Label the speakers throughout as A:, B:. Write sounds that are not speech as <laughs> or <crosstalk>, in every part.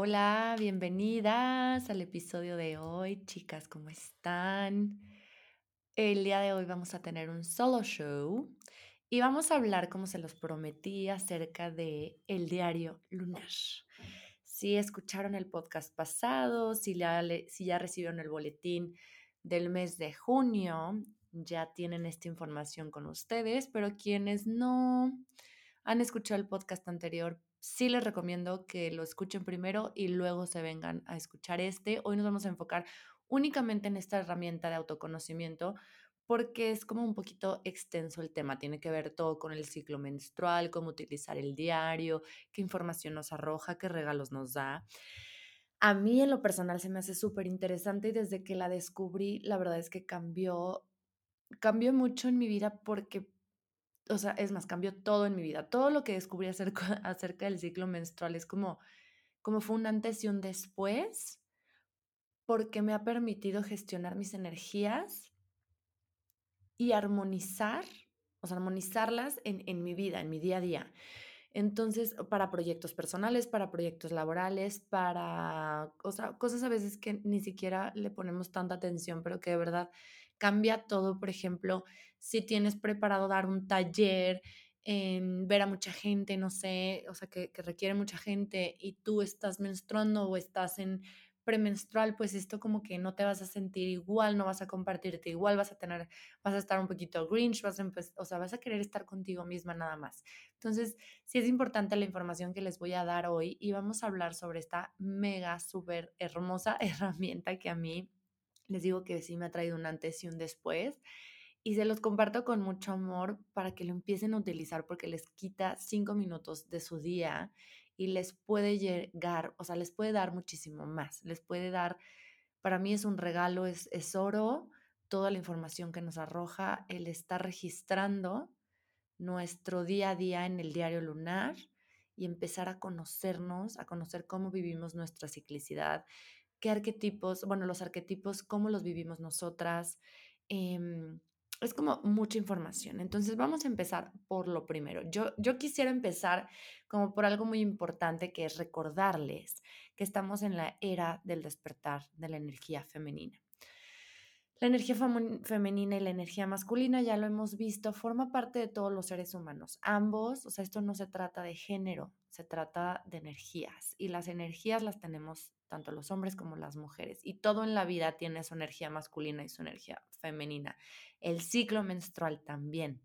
A: Hola, bienvenidas al episodio de hoy, chicas, ¿cómo están? El día de hoy vamos a tener un solo show y vamos a hablar, como se los prometí, acerca de el diario lunar. Si escucharon el podcast pasado, si ya, si ya recibieron el boletín del mes de junio, ya tienen esta información con ustedes, pero quienes no han escuchado el podcast anterior, sí les recomiendo que lo escuchen primero y luego se vengan a escuchar este. Hoy nos vamos a enfocar únicamente en esta herramienta de autoconocimiento porque es como un poquito extenso el tema. Tiene que ver todo con el ciclo menstrual, cómo utilizar el diario, qué información nos arroja, qué regalos nos da. A mí en lo personal se me hace súper interesante y desde que la descubrí, la verdad es que cambió, cambió mucho en mi vida porque, o sea, es más, cambió todo en mi vida. Todo lo que descubrí <laughs> acerca, del ciclo menstrual es como, como fue un antes y un después porque me ha permitido gestionar mis energías y armonizar, o sea, armonizarlas en, en mi vida, en mi día a día. Entonces, para proyectos personales, para proyectos laborales, para o sea, cosas a veces que ni siquiera le ponemos tanta atención, pero que de verdad cambia todo. Por ejemplo, si tienes preparado dar un taller, ver a mucha gente, no sé, o sea, que, que requiere mucha gente y tú estás menstruando o estás en premenstrual, pues esto como que no te vas a sentir igual, no vas a compartirte igual, vas a tener, vas a estar un poquito grinch, vas a, o sea, vas a querer estar contigo misma nada más. Entonces, sí es importante la información que les voy a dar hoy y vamos a hablar sobre esta mega, súper hermosa <laughs> herramienta que a mí les digo que sí me ha traído un antes y un después y se los comparto con mucho amor para que lo empiecen a utilizar porque les quita cinco minutos de su día y les puede llegar, o sea, les puede dar muchísimo más, les puede dar, para mí es un regalo, es, es oro, toda la información que nos arroja, el estar registrando nuestro día a día en el diario lunar y empezar a conocernos, a conocer cómo vivimos nuestra ciclicidad, qué arquetipos, bueno, los arquetipos, cómo los vivimos nosotras, eh, es como mucha información. Entonces vamos a empezar por lo primero. Yo, yo quisiera empezar como por algo muy importante que es recordarles que estamos en la era del despertar de la energía femenina. La energía femenina y la energía masculina, ya lo hemos visto, forma parte de todos los seres humanos. Ambos, o sea, esto no se trata de género, se trata de energías. Y las energías las tenemos tanto los hombres como las mujeres. Y todo en la vida tiene su energía masculina y su energía femenina. El ciclo menstrual también.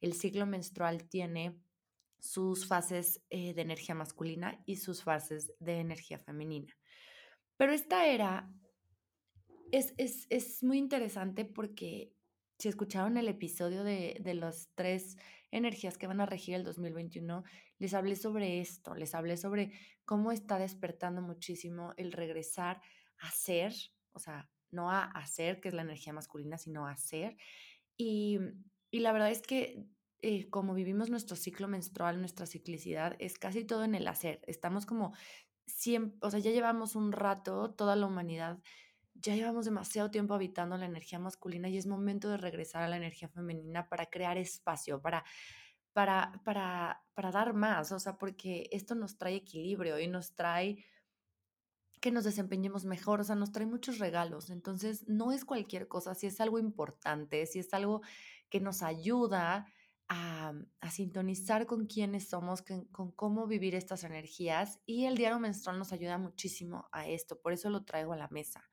A: El ciclo menstrual tiene sus fases eh, de energía masculina y sus fases de energía femenina. Pero esta era es, es, es muy interesante porque si escucharon el episodio de, de las tres energías que van a regir el 2021, les hablé sobre esto, les hablé sobre cómo está despertando muchísimo el regresar a ser, o sea, no a hacer, que es la energía masculina, sino a ser. Y, y la verdad es que eh, como vivimos nuestro ciclo menstrual, nuestra ciclicidad, es casi todo en el hacer. Estamos como siempre, o sea, ya llevamos un rato, toda la humanidad ya llevamos demasiado tiempo habitando la energía masculina y es momento de regresar a la energía femenina para crear espacio, para, para, para, para dar más, o sea, porque esto nos trae equilibrio y nos trae que nos desempeñemos mejor, o sea, nos trae muchos regalos. Entonces, no es cualquier cosa, si es algo importante, si es algo que nos ayuda a, a sintonizar con quiénes somos, con, con, cómo vivir estas energías. Y el diario menstrual nos ayuda muchísimo a esto, por eso lo traigo a la mesa.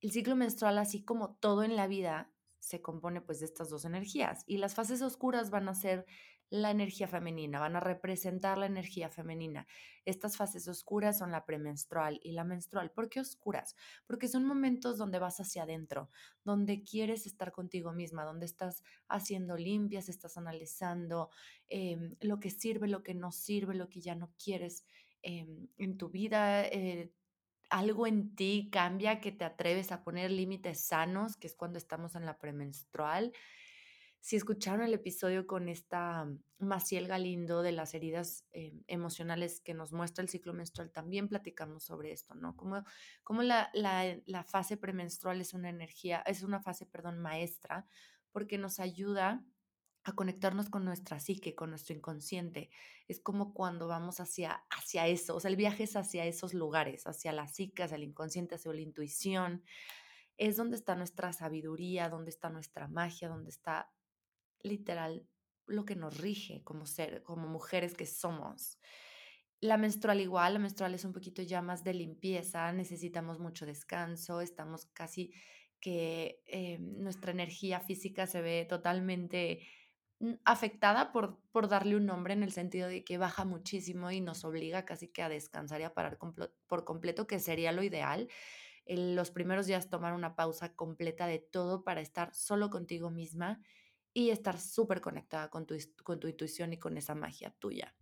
A: El ciclo menstrual, así como todo en la vida, se compone pues de estas dos energías y las fases oscuras van a ser la energía femenina, van a representar la energía femenina. Estas fases oscuras son la premenstrual y la menstrual. ¿Por qué oscuras? Porque son momentos donde vas hacia adentro, donde quieres estar contigo misma, donde estás haciendo limpias, estás analizando eh, lo que sirve, lo que no sirve, lo que ya no quieres eh, en tu vida. Eh, algo en ti cambia, que te atreves a poner límites sanos, que es cuando estamos en la premenstrual. Si escucharon el episodio con esta Maciel Galindo de las heridas eh, emocionales que nos muestra el ciclo menstrual, también platicamos sobre esto, ¿no? Cómo la, la, la, fase premenstrual es una energía, es una fase, perdón, maestra, porque nos ayuda a conectarnos con nuestra psique, con nuestro inconsciente. Es como cuando vamos hacia, hacia eso, o sea, el viaje es hacia esos lugares, hacia la psique, hacia el inconsciente, hacia la intuición. Es donde está nuestra sabiduría, donde está nuestra magia, donde está literal lo que nos rige como ser, como mujeres que somos. La menstrual igual, la menstrual es un poquito ya más de limpieza, necesitamos mucho descanso, estamos casi que eh, nuestra energía física se ve totalmente afectada por, por darle un nombre en el sentido de que baja muchísimo y nos obliga casi que a descansar y a parar por completo, que sería lo ideal. Los primeros días tomar una pausa completa de todo para estar solo contigo misma y estar súper conectada con tu, con tu intuición y con esa magia tuya.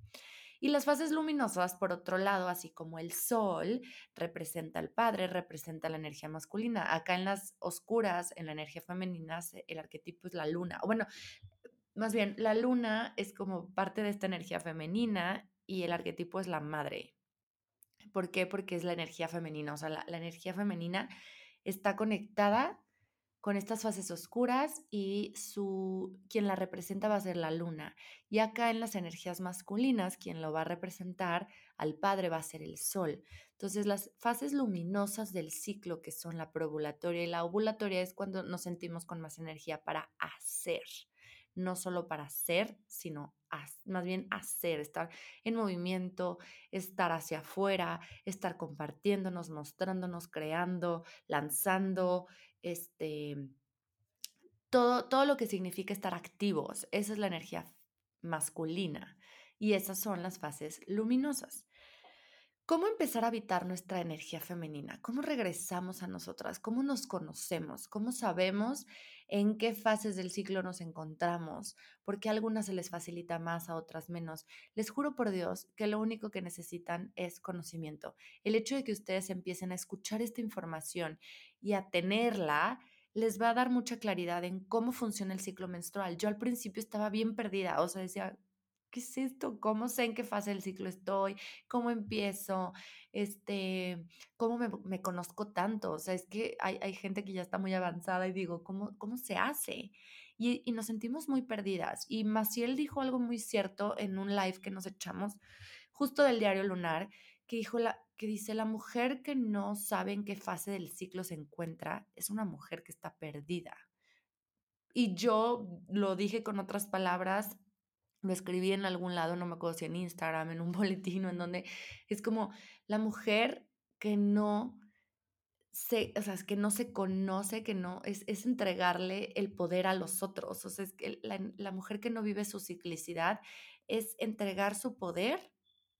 A: Y las fases luminosas, por otro lado, así como el sol representa al padre, representa la energía masculina. Acá en las oscuras, en la energía femenina, el arquetipo es la luna. Bueno, más bien, la luna es como parte de esta energía femenina y el arquetipo es la madre. ¿Por qué? Porque es la energía femenina. O sea, la, energía femenina está conectada con estas fases oscuras y su quien la representa va a ser la luna. Y acá en las energías masculinas, quien lo va a representar al padre va a ser el sol. Entonces, las fases luminosas del ciclo, que son la probulatoria y la ovulatoria, es cuando nos sentimos con más energía para hacer no solo para ser, sino más bien hacer, estar en movimiento, estar hacia afuera, estar compartiéndonos, mostrándonos, creando, lanzando, este, todo, todo lo que significa estar activos. Esa es la energía masculina y esas son las fases luminosas. ¿Cómo empezar a habitar nuestra energía femenina? ¿Cómo regresamos a nosotras? ¿Cómo nos conocemos? ¿Cómo sabemos en qué fases del ciclo nos encontramos? Porque a algunas se les facilita más, a otras menos. Les juro por Dios que lo único que necesitan es conocimiento. El hecho de que ustedes empiecen a escuchar esta información y a tenerla les va a dar mucha claridad en cómo funciona el ciclo menstrual. Yo al principio estaba bien perdida, o sea, decía, ¿qué es esto? ¿Cómo sé en qué fase del ciclo estoy? ¿Cómo empiezo? Este, ¿Cómo me, conozco tanto? O sea, es que hay, hay, gente que ya está muy avanzada y digo, ¿cómo, cómo se hace? Y, y, nos sentimos muy perdidas. Y Maciel dijo algo muy cierto en un live que nos echamos justo del diario lunar, que dijo la, que dice, la mujer que no sabe en qué fase del ciclo se encuentra es una mujer que está perdida. Y yo lo dije con otras palabras, lo escribí en algún lado, no me acuerdo si en Instagram, en un <laughs> boletín, en donde es como la mujer que no se, o sea, es que no se conoce, que no, es, es entregarle el poder a los otros. O sea, es que la, la mujer que no vive su ciclicidad es entregar su poder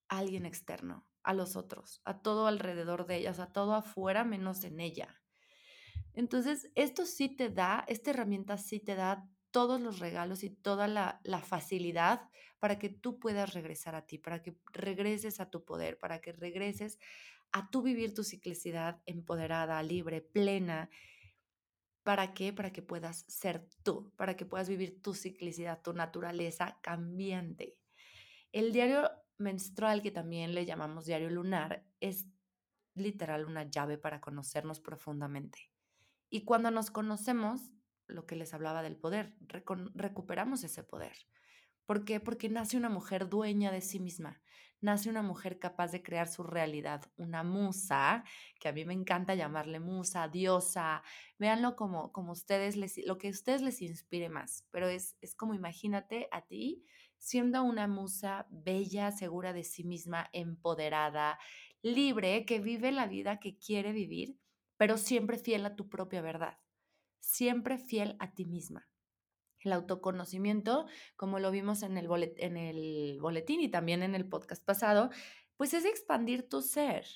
A: a alguien externo, a los otros, a todo alrededor de ella, o sea, todo afuera menos en ella. Entonces, esto sí te da, esta herramienta sí te da todos los regalos y toda la, facilidad para que tú puedas regresar a ti, para que regreses a tu poder, para que regreses a tú vivir tu ciclicidad empoderada, libre, plena. ¿Para qué? Para que puedas ser tú, para que puedas vivir tu ciclicidad, tu naturaleza cambiante. El diario menstrual, que también le llamamos diario lunar, es literal una llave para conocernos profundamente. Y cuando nos conocemos, lo que les hablaba del poder, recuperamos ese poder. ¿Por qué? Porque nace una mujer dueña de sí misma, nace una mujer capaz de crear su realidad, una musa, que a mí me encanta llamarle musa, diosa, véanlo como, como ustedes les, lo que a ustedes les inspire más, pero es, es como imagínate a ti siendo una musa bella, segura de sí misma, empoderada, libre, que vive la vida que quiere vivir, pero siempre fiel a tu propia verdad siempre fiel a ti misma. El autoconocimiento, como lo vimos en el, en el boletín y también en el podcast pasado, pues es expandir tu ser.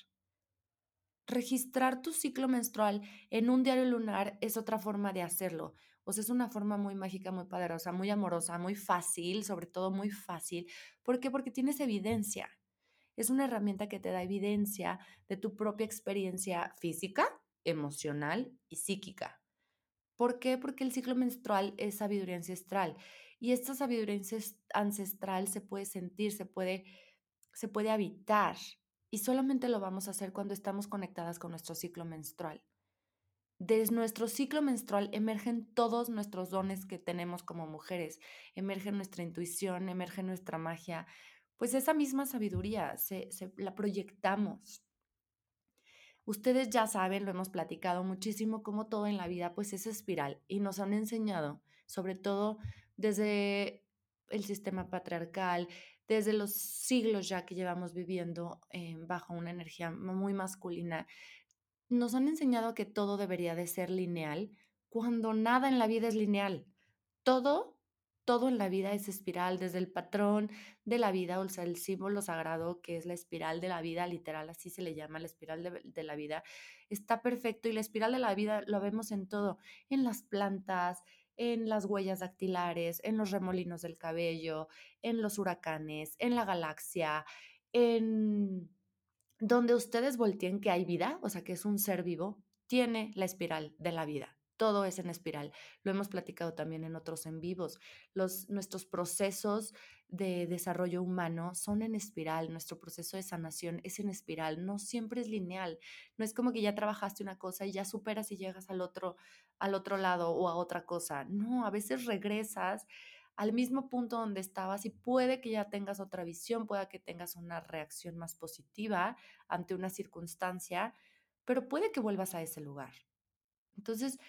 A: Registrar tu ciclo menstrual en un diario lunar es otra forma de hacerlo. O sea, es una forma muy mágica, muy poderosa, muy amorosa, muy fácil, sobre todo muy fácil. ¿Por qué? Porque tienes evidencia. Es una herramienta que te da evidencia de tu propia experiencia física, emocional y psíquica. ¿Por qué? Porque el ciclo menstrual es sabiduría ancestral y esta sabiduría ancestral se puede sentir, se puede, se puede habitar y solamente lo vamos a hacer cuando estamos conectadas con nuestro ciclo menstrual. Desde nuestro ciclo menstrual emergen todos nuestros dones que tenemos como mujeres, emerge nuestra intuición, emerge nuestra magia, pues esa misma sabiduría se, la proyectamos. Ustedes ya saben, lo hemos platicado muchísimo, como todo en la vida pues es espiral y nos han enseñado, sobre todo desde el sistema patriarcal, desde los siglos ya que llevamos viviendo eh, bajo una energía muy masculina, nos han enseñado que todo debería de ser lineal cuando nada en la vida es lineal. Todo, todo en la vida es espiral, desde el patrón de la vida, o sea, el símbolo sagrado que es la espiral de la vida, literal, así se le llama, la espiral de, de la vida, está perfecto y la espiral de la vida lo vemos en todo, en las plantas, en las huellas dactilares, en los remolinos del cabello, en los huracanes, en la galaxia, en donde ustedes volteen que hay vida, o sea, que es un ser vivo, tiene la espiral de la vida. Todo es en espiral. Lo hemos platicado también en otros en vivos. Los, nuestros procesos de desarrollo humano son en espiral. Nuestro proceso de sanación es en espiral. No siempre es lineal. No es como que ya trabajaste una cosa y ya superas y llegas al otro, al otro lado o a otra cosa. No, a veces regresas al mismo punto donde estabas y puede que ya tengas otra visión, pueda que tengas una reacción más positiva ante una circunstancia, pero puede que vuelvas a ese lugar. Entonces,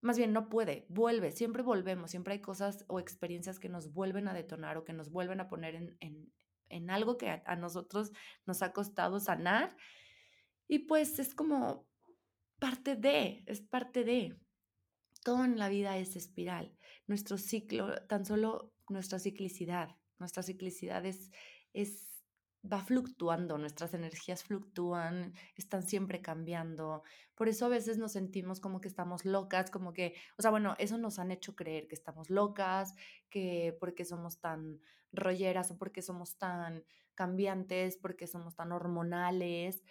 A: más bien no puede, vuelve, siempre volvemos, siempre hay cosas o experiencias que nos vuelven a detonar o que nos vuelven a poner en, en, algo que a, nosotros nos ha costado sanar. Y pues es como parte de, es parte de. Todo en la vida es espiral. Nuestro ciclo, tan solo nuestra ciclicidad, nuestra ciclicidad es, es, va fluctuando, nuestras energías fluctúan, están siempre cambiando. Por eso a veces nos sentimos como que estamos locas, como que, o sea, bueno, eso nos han hecho creer que estamos locas, que porque somos tan rolleras o porque somos tan cambiantes, porque somos tan hormonales.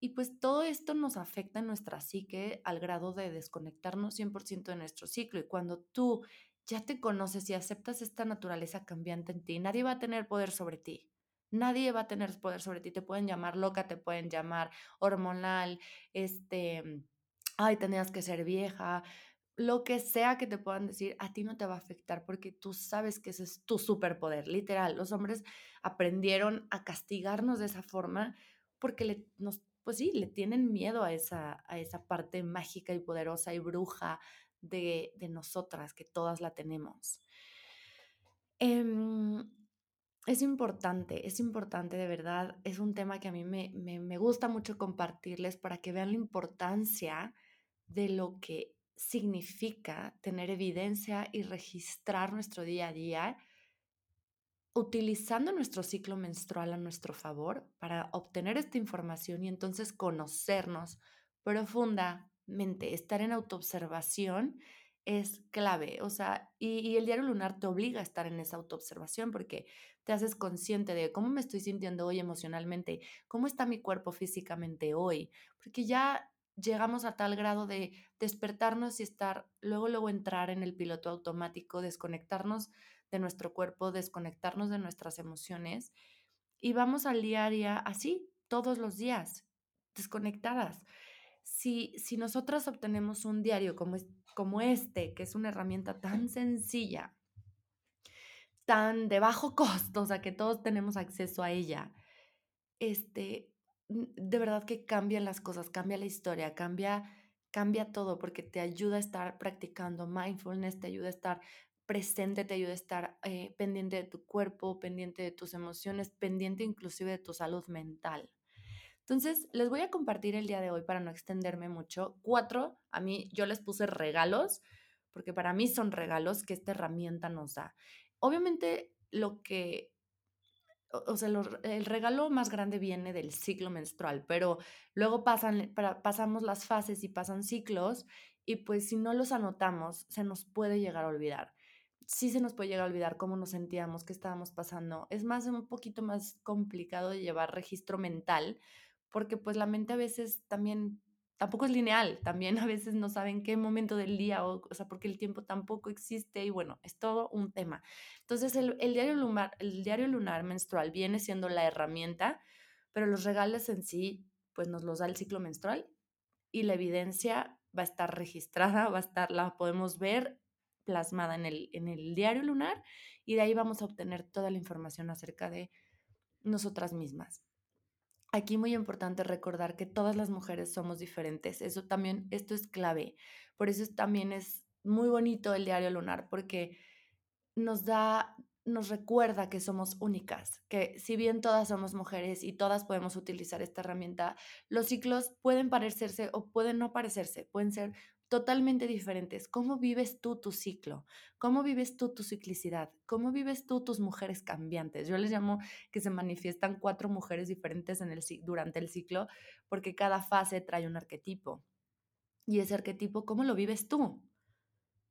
A: Y pues todo esto nos afecta en nuestra psique al grado de desconectarnos 100% de nuestro ciclo. Y cuando tú ya te conoces y aceptas esta naturaleza cambiante en ti, nadie va a tener poder sobre ti. Nadie va a tener poder sobre ti. Te pueden llamar loca, te pueden llamar hormonal, este, ay, tenías que ser vieja, lo que sea que te puedan decir, a ti no te va a afectar porque tú sabes que ese es tu superpoder. Literal, los hombres aprendieron a castigarnos de esa forma porque le, pues sí, le tienen miedo a esa, a esa parte mágica y poderosa y bruja de, nosotras, que todas la tenemos. Em, es importante, es importante de verdad, es un tema que a mí me, me gusta mucho compartirles para que vean la importancia de lo que significa tener evidencia y registrar nuestro día a día utilizando nuestro ciclo menstrual a nuestro favor para obtener esta información y entonces conocernos profundamente, estar en autoobservación es clave, o sea, y, el diario lunar te obliga a estar en esa autoobservación porque te haces consciente de cómo me estoy sintiendo hoy emocionalmente, cómo está mi cuerpo físicamente hoy, porque ya llegamos a tal grado de despertarnos y estar, luego, luego entrar en el piloto automático, desconectarnos de nuestro cuerpo, desconectarnos de nuestras emociones y vamos al día a día así, todos los días, desconectadas. Si, si nosotras obtenemos un diario como, como este, que es una herramienta tan sencilla, tan de bajo <laughs> costo, o sea, que todos tenemos acceso a ella, este, de verdad que cambian las cosas, cambia la historia, cambia, cambia todo, porque te ayuda a estar practicando mindfulness, te ayuda a estar presente te ayuda a estar eh, pendiente de tu cuerpo, pendiente de tus emociones, pendiente inclusive de tu salud mental. Entonces, les voy a compartir el día de hoy para no extenderme mucho. Cuatro, a mí yo les puse regalos, porque para mí son regalos que esta herramienta nos da. Obviamente, lo que, o, sea, el regalo más grande viene del ciclo menstrual, pero luego pasan, pasamos las fases y pasan ciclos y pues si no los anotamos, se nos puede llegar a olvidar. sí se nos puede llegar a olvidar cómo nos sentíamos, qué estábamos pasando. Es más, un poquito más complicado de llevar registro mental, porque pues la mente a veces también tampoco es lineal, también a veces no saben qué momento del día, o, o sea, porque el tiempo tampoco existe y bueno, es todo un tema. Entonces, el, diario lunar, el diario lunar menstrual viene siendo la herramienta, pero los regales en sí, pues nos los da el ciclo menstrual y la evidencia va a estar registrada, va a estar, la podemos ver plasmada en el, en el diario lunar y de ahí vamos a obtener toda la información acerca de nosotras mismas. Aquí muy importante recordar que todas las mujeres somos diferentes. Eso también, esto es clave. Por eso también es muy bonito el diario lunar, porque nos da nos recuerda que somos únicas, que si bien todas somos mujeres y todas podemos utilizar esta herramienta, los ciclos pueden parecerse o pueden no parecerse, pueden ser totalmente diferentes. ¿Cómo vives tú tu ciclo? ¿Cómo vives tú tu ciclicidad? ¿Cómo vives tú tus mujeres cambiantes? Yo les llamo que se manifiestan cuatro mujeres diferentes durante el ciclo porque cada fase trae un arquetipo. Y ese arquetipo, ¿cómo lo vives tú?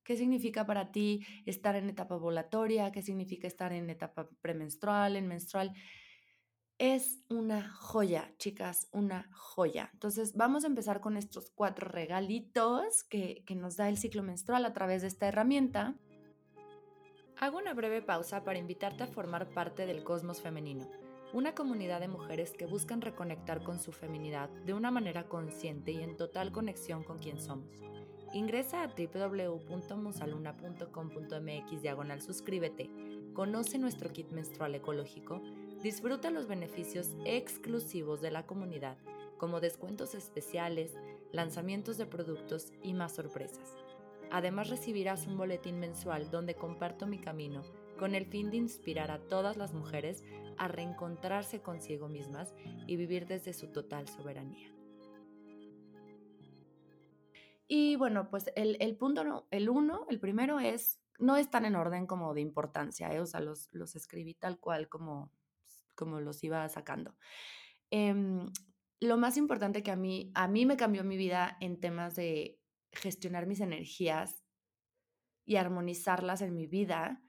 A: ¿Qué significa para ti estar en etapa ovulatoria? ¿Qué significa estar en etapa premenstrual, en menstrual? Es una joya, chicas, una joya. Entonces, vamos a empezar con estos cuatro regalitos que, que nos da el ciclo menstrual a través de esta herramienta. Hago una breve pausa para invitarte a formar parte del Cosmos Femenino, una comunidad de mujeres que buscan reconectar con su feminidad de una manera consciente y en total conexión con quien somos. Ingresa a www.musaluna.com.mx diagonal suscríbete, conoce nuestro kit menstrual ecológico, disfruta los beneficios exclusivos de la comunidad, como descuentos especiales, lanzamientos de productos y más sorpresas. Además recibirás un boletín mensual donde comparto mi camino con el fin de inspirar a todas las mujeres a reencontrarse consigo mismas y vivir desde su total soberanía. Y bueno, pues el, el punto, el uno, el primero es, no están en orden como de importancia, ¿eh? o sea, los, los escribí tal cual como, como los iba sacando. Eh, lo más importante que a mí, a mí me cambió mi vida en temas de gestionar mis energías y armonizarlas en mi vida,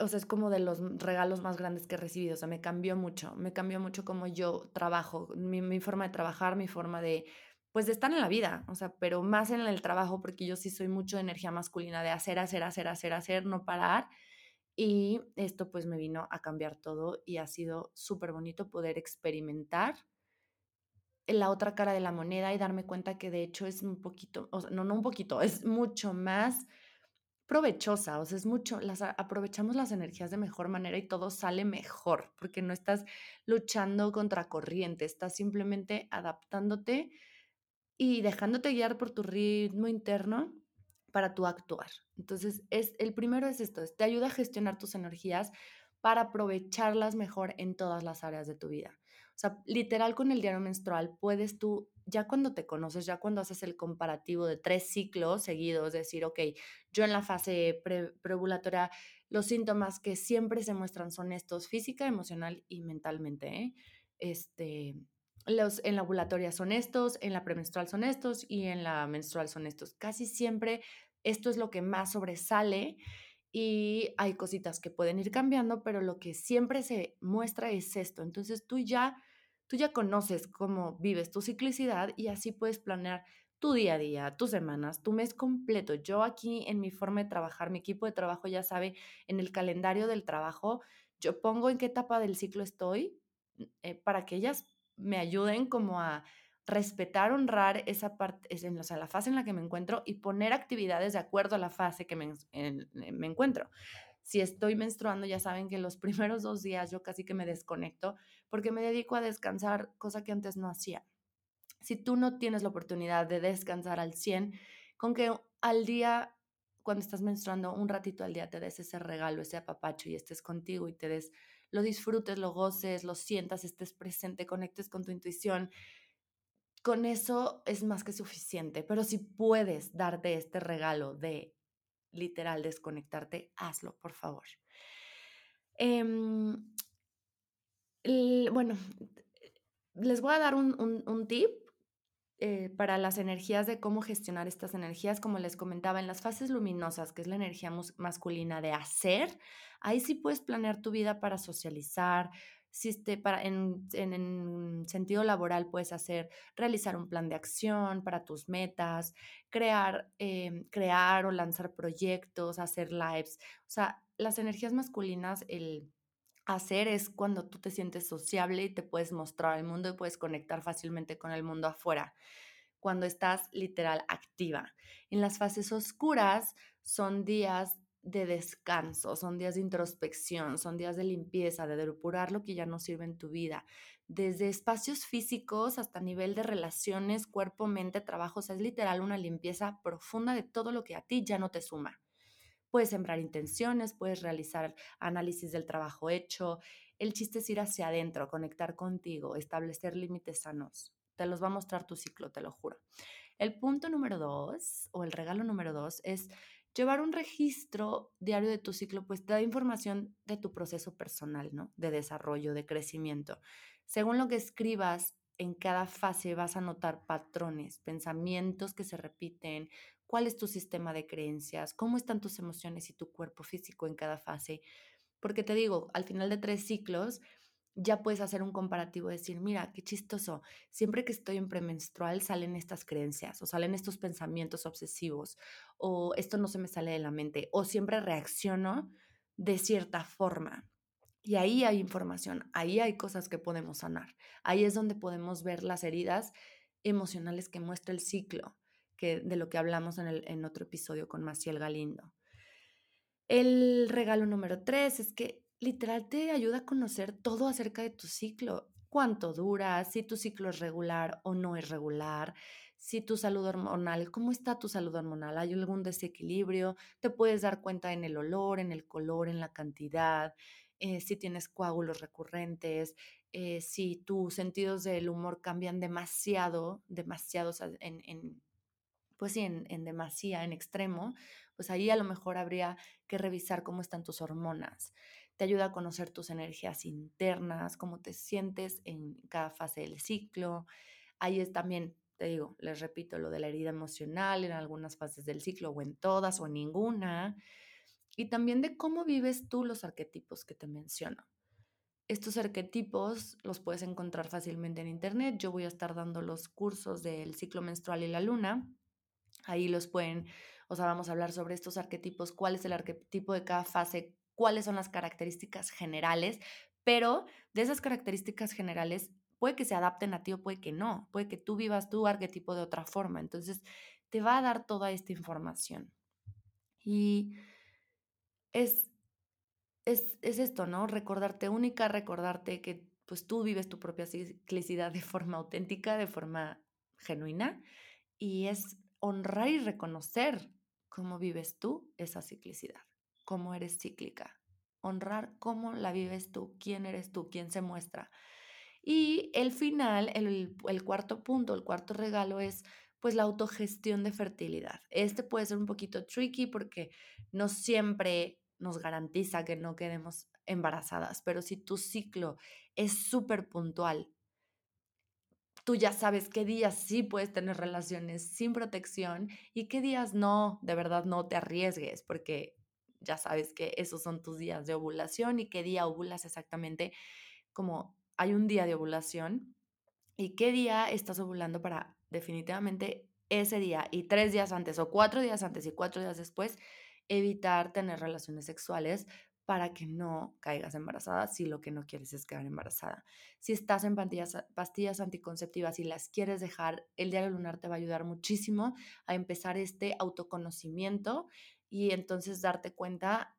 A: o sea, es como de los regalos más grandes que he recibido, o sea, me cambió mucho, me cambió mucho como yo trabajo, mi, mi forma de trabajar, mi forma de pues están en la vida, o sea, pero más en el trabajo, porque yo sí soy mucho de energía masculina, de hacer, hacer, hacer, hacer, hacer, no parar. Y esto pues me vino a cambiar todo y ha sido súper bonito poder experimentar la otra cara de la moneda y darme cuenta que de hecho es un poquito, o sea, no, no un poquito, es mucho más provechosa, o sea, es mucho, las aprovechamos las energías de mejor manera y todo sale mejor, porque no estás luchando contra corriente, estás simplemente adaptándote y dejándote guiar por tu ritmo interno para tu actuar. Entonces, es, el primero es esto, te ayuda a gestionar tus energías para aprovecharlas mejor en todas las áreas de tu vida. O sea, literal con el diario menstrual puedes tú, ya cuando te conoces, ya cuando haces el comparativo de tres ciclos seguidos, decir, ok, yo en la fase pre preovulatoria, los síntomas que siempre se muestran son estos, física, emocional y mentalmente. ¿eh? Este, los, en la ovulatoria son estos, en la premenstrual son estos y en la menstrual son estos. Casi siempre esto es lo que más sobresale y hay cositas que pueden ir cambiando, pero lo que siempre se muestra es esto. Entonces tú ya, tú ya conoces cómo vives tu ciclicidad y así puedes planear tu día a día, tus semanas, tu mes completo. Yo aquí en mi forma de trabajar, mi equipo de trabajo ya sabe, en el calendario del trabajo, yo pongo en qué etapa del ciclo estoy eh, para que ellas me ayuden como a respetar, honrar esa parte, o sea, la fase en la que me encuentro y poner actividades de acuerdo a la fase que me, en, me encuentro. Si estoy menstruando, ya saben que los <laughs> primeros dos días yo casi que me desconecto porque me dedico a descansar, cosa que antes no hacía. Si tú no tienes la oportunidad de descansar al 100, con que al día, cuando estás menstruando, un ratito al día te des ese regalo, ese apapacho y estés contigo y te des lo disfrutes, lo goces, lo sientas, estés presente, conectes con tu intuición. Con eso es más que suficiente, pero si puedes darte este regalo de literal desconectarte, hazlo, por favor. Em, bueno, les voy a dar un, un, tip eh, para las energías de cómo gestionar estas energías, como les comentaba, en las fases luminosas, que es la energía masculina de hacer, ahí sí puedes planear tu vida para socializar. Si este, para, en, en, sentido laboral puedes hacer, realizar un plan de acción para tus metas, crear, eh, crear o lanzar proyectos, hacer lives. O sea, las energías masculinas, el hacer es cuando tú te sientes sociable y te puedes mostrar al mundo y puedes conectar fácilmente con el mundo afuera, cuando estás literal activa. En las fases oscuras son días de descanso, son días de introspección, son días de limpieza, de depurar lo que ya no sirve en tu vida, desde espacios físicos hasta nivel de relaciones, cuerpo, mente, trabajo, es literal una limpieza profunda de todo lo que a ti ya no te suma. Puedes sembrar intenciones, puedes realizar análisis del trabajo hecho. El chiste es ir hacia adentro, conectar contigo, establecer límites sanos. Te los va a mostrar tu ciclo, te lo juro. El punto número dos, o el regalo número dos, es llevar un registro diario de tu ciclo, pues te da información de tu proceso personal, ¿no? De desarrollo, de crecimiento. Según lo que escribas en cada fase vas a notar patrones, pensamientos que se repiten, cuál es tu sistema de creencias, cómo están tus emociones y tu cuerpo físico en cada fase. Porque te digo, al final de tres ciclos ya puedes hacer un comparativo, decir, mira, qué chistoso, siempre que estoy en premenstrual salen estas creencias o salen estos pensamientos obsesivos o esto no se me sale de la mente o siempre reacciono de cierta forma. Y ahí hay información, ahí hay cosas que podemos sanar. Ahí es donde podemos ver las heridas emocionales que muestra el ciclo de lo que hablamos en, el, en otro episodio con Maciel Galindo. El regalo número tres es que literal te ayuda a conocer todo acerca de tu ciclo, cuánto dura, si tu ciclo es regular o no es regular, si tu salud hormonal, cómo está tu salud hormonal, hay algún desequilibrio, te puedes dar cuenta en el olor, en el color, en la cantidad, eh, si tienes coágulos recurrentes, eh, si tus sentidos del humor cambian demasiado, demasiado en, en pues sí, en, en demasía, en extremo, pues ahí a lo mejor habría que revisar cómo están tus hormonas. Te ayuda a conocer tus energías internas, cómo te sientes en cada fase del ciclo. Ahí es también, te digo, les repito, lo de la herida emocional en algunas fases del ciclo o en todas o en ninguna. Y también de cómo vives tú los arquetipos que te menciono. Estos arquetipos los puedes encontrar fácilmente en internet. Yo voy a estar dando los cursos del ciclo menstrual y la luna Ahí los pueden, o sea, vamos a hablar sobre estos arquetipos, cuál es el arquetipo de cada fase, cuáles son las características generales, pero de esas características generales puede que se adapten a ti o puede que no, puede que tú vivas tu arquetipo de otra forma. Entonces, te va a dar toda esta información. Y es, es, es esto, ¿no? Recordarte única, recordarte que pues tú vives tu propia ciclicidad de forma auténtica, de forma genuina, y es honrar y reconocer cómo vives tú esa ciclicidad, cómo eres cíclica, honrar cómo la vives tú, quién eres tú, quién se muestra. Y el final, el, cuarto punto, el cuarto regalo es pues la autogestión de fertilidad. Este puede ser un poquito tricky porque no siempre nos garantiza que no quedemos embarazadas, pero si tu ciclo es súper puntual tú ya sabes qué días sí puedes tener relaciones sin protección y qué días no, de verdad no te arriesgues, porque ya sabes que esos son tus días de ovulación y qué día ovulas exactamente, como hay un día de ovulación y qué día estás ovulando para definitivamente ese día y tres días antes o cuatro días antes y cuatro días después evitar tener relaciones sexuales para que no caigas embarazada si lo que no quieres es quedar embarazada. Si estás en pastillas, anticonceptivas y las quieres dejar, el diario lunar te va a ayudar muchísimo a empezar este autoconocimiento y entonces darte cuenta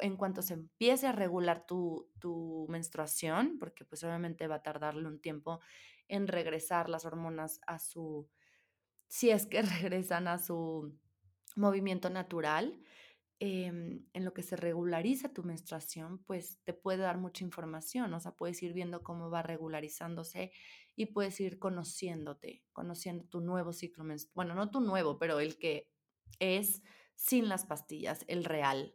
A: en cuanto se empiece a regular tu, tu, menstruación, porque pues obviamente va a tardarle un tiempo en regresar las hormonas a su, si es que <laughs> regresan a su movimiento natural, Em, en lo que se regulariza tu menstruación, pues te puede dar mucha información, o sea, puedes ir viendo cómo va regularizándose y puedes ir conociéndote, conociendo tu nuevo ciclo menstrual, bueno, no tu nuevo, pero el que es sin las pastillas, el real.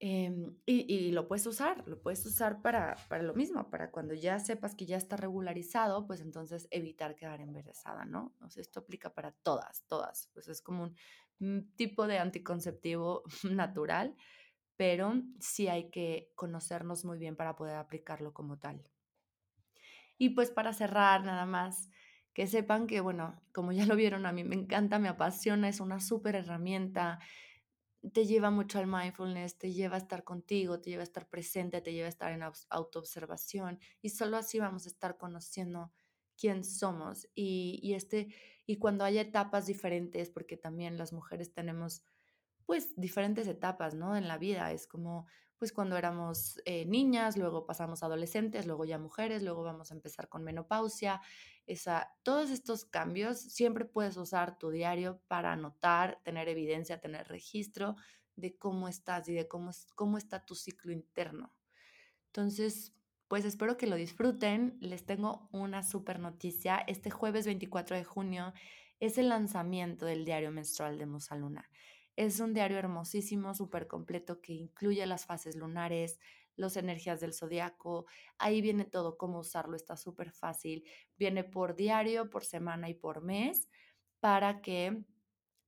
A: Em, y, lo puedes usar, lo puedes usar para, para lo mismo, para cuando ya sepas que ya está regularizado, pues entonces evitar quedar embarazada, ¿no? O esto aplica para todas, todas. Pues es como un tipo de anticonceptivo <laughs> natural, pero sí hay que conocernos muy bien para poder aplicarlo como tal. Y pues para cerrar, nada más, que sepan que, bueno, como ya lo vieron, a mí me encanta, me apasiona, es una súper herramienta te lleva mucho al mindfulness, te lleva a estar contigo, te lleva a estar presente, te lleva a estar en autoobservación y solo así vamos a estar conociendo quién somos y, y, este y cuando haya etapas diferentes porque también las mujeres tenemos pues diferentes etapas no en la vida es como pues cuando éramos eh, niñas luego pasamos adolescentes luego ya mujeres luego vamos a empezar con menopausia esa, todos estos cambios, siempre puedes usar tu diario para anotar, tener evidencia, tener registro de cómo estás y de cómo, cómo está tu ciclo interno. Entonces, pues espero que lo disfruten. Les tengo una super noticia. Este jueves 24 de junio es el lanzamiento del diario menstrual de Musaluna. Es un diario hermosísimo, súper completo que incluye las fases lunares, las energías del zodiaco. Ahí viene todo, cómo usarlo, está súper fácil. Viene por diario, por semana y por mes para que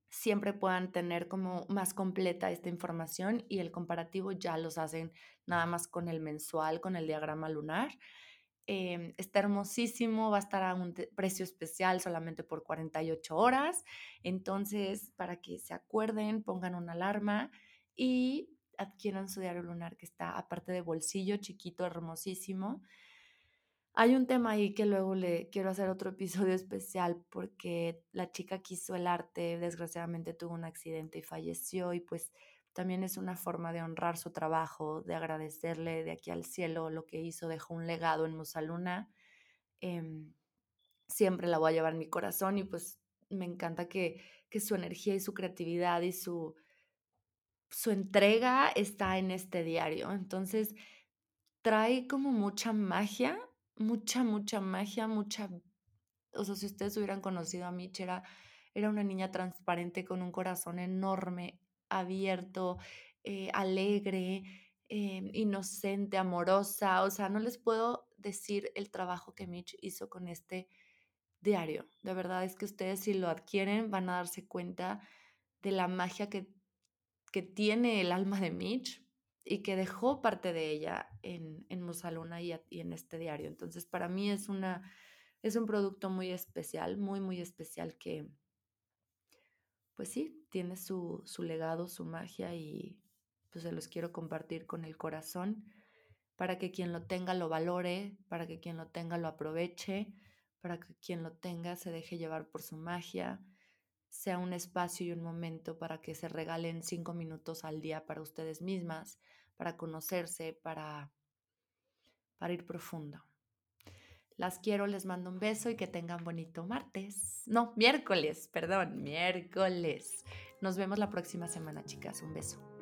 A: siempre puedan tener como más completa esta información y el comparativo ya los hacen nada más con el mensual, con el diagrama lunar. Em, está hermosísimo, va a estar a un precio especial solamente por 48 horas. Entonces, para que se acuerden, pongan una alarma y adquieran su diario lunar que está aparte de bolsillo, chiquito, hermosísimo. Hay un tema ahí que luego le quiero hacer otro <laughs> episodio especial porque la chica quiso el arte, desgraciadamente tuvo un accidente y falleció y pues también es una forma de honrar su trabajo, de agradecerle de aquí al cielo lo que hizo, dejó un legado en Musaluna. Em, siempre la voy a llevar en mi corazón y pues me encanta que, que su energía y su creatividad y su, su entrega está en este diario. Entonces, trae como mucha magia, mucha, mucha magia, mucha... O sea, si ustedes hubieran conocido a Mitch, era, una niña transparente con un corazón enorme, abierto, eh, alegre, eh, inocente, amorosa. O sea, no les puedo decir el trabajo que Mitch hizo con este diario. De verdad es que ustedes si lo adquieren van a darse cuenta de la magia que que tiene el alma de Mitch y que dejó parte de ella en, en Musaluna y, y, en este diario. Entonces, para mí es, una, es un producto muy especial, muy, muy especial que, pues sí, tiene su, su legado, su magia y pues se los quiero compartir con el corazón para que quien lo tenga lo valore, para que quien lo tenga lo aproveche, para que quien lo tenga se deje llevar por su magia sea un espacio y un momento para que se regalen cinco minutos al día para ustedes mismas, para conocerse, para, para ir profundo. Las quiero, les mando un beso y que tengan bonito martes. No, miércoles, perdón, miércoles. Nos vemos la próxima semana, chicas. Un beso.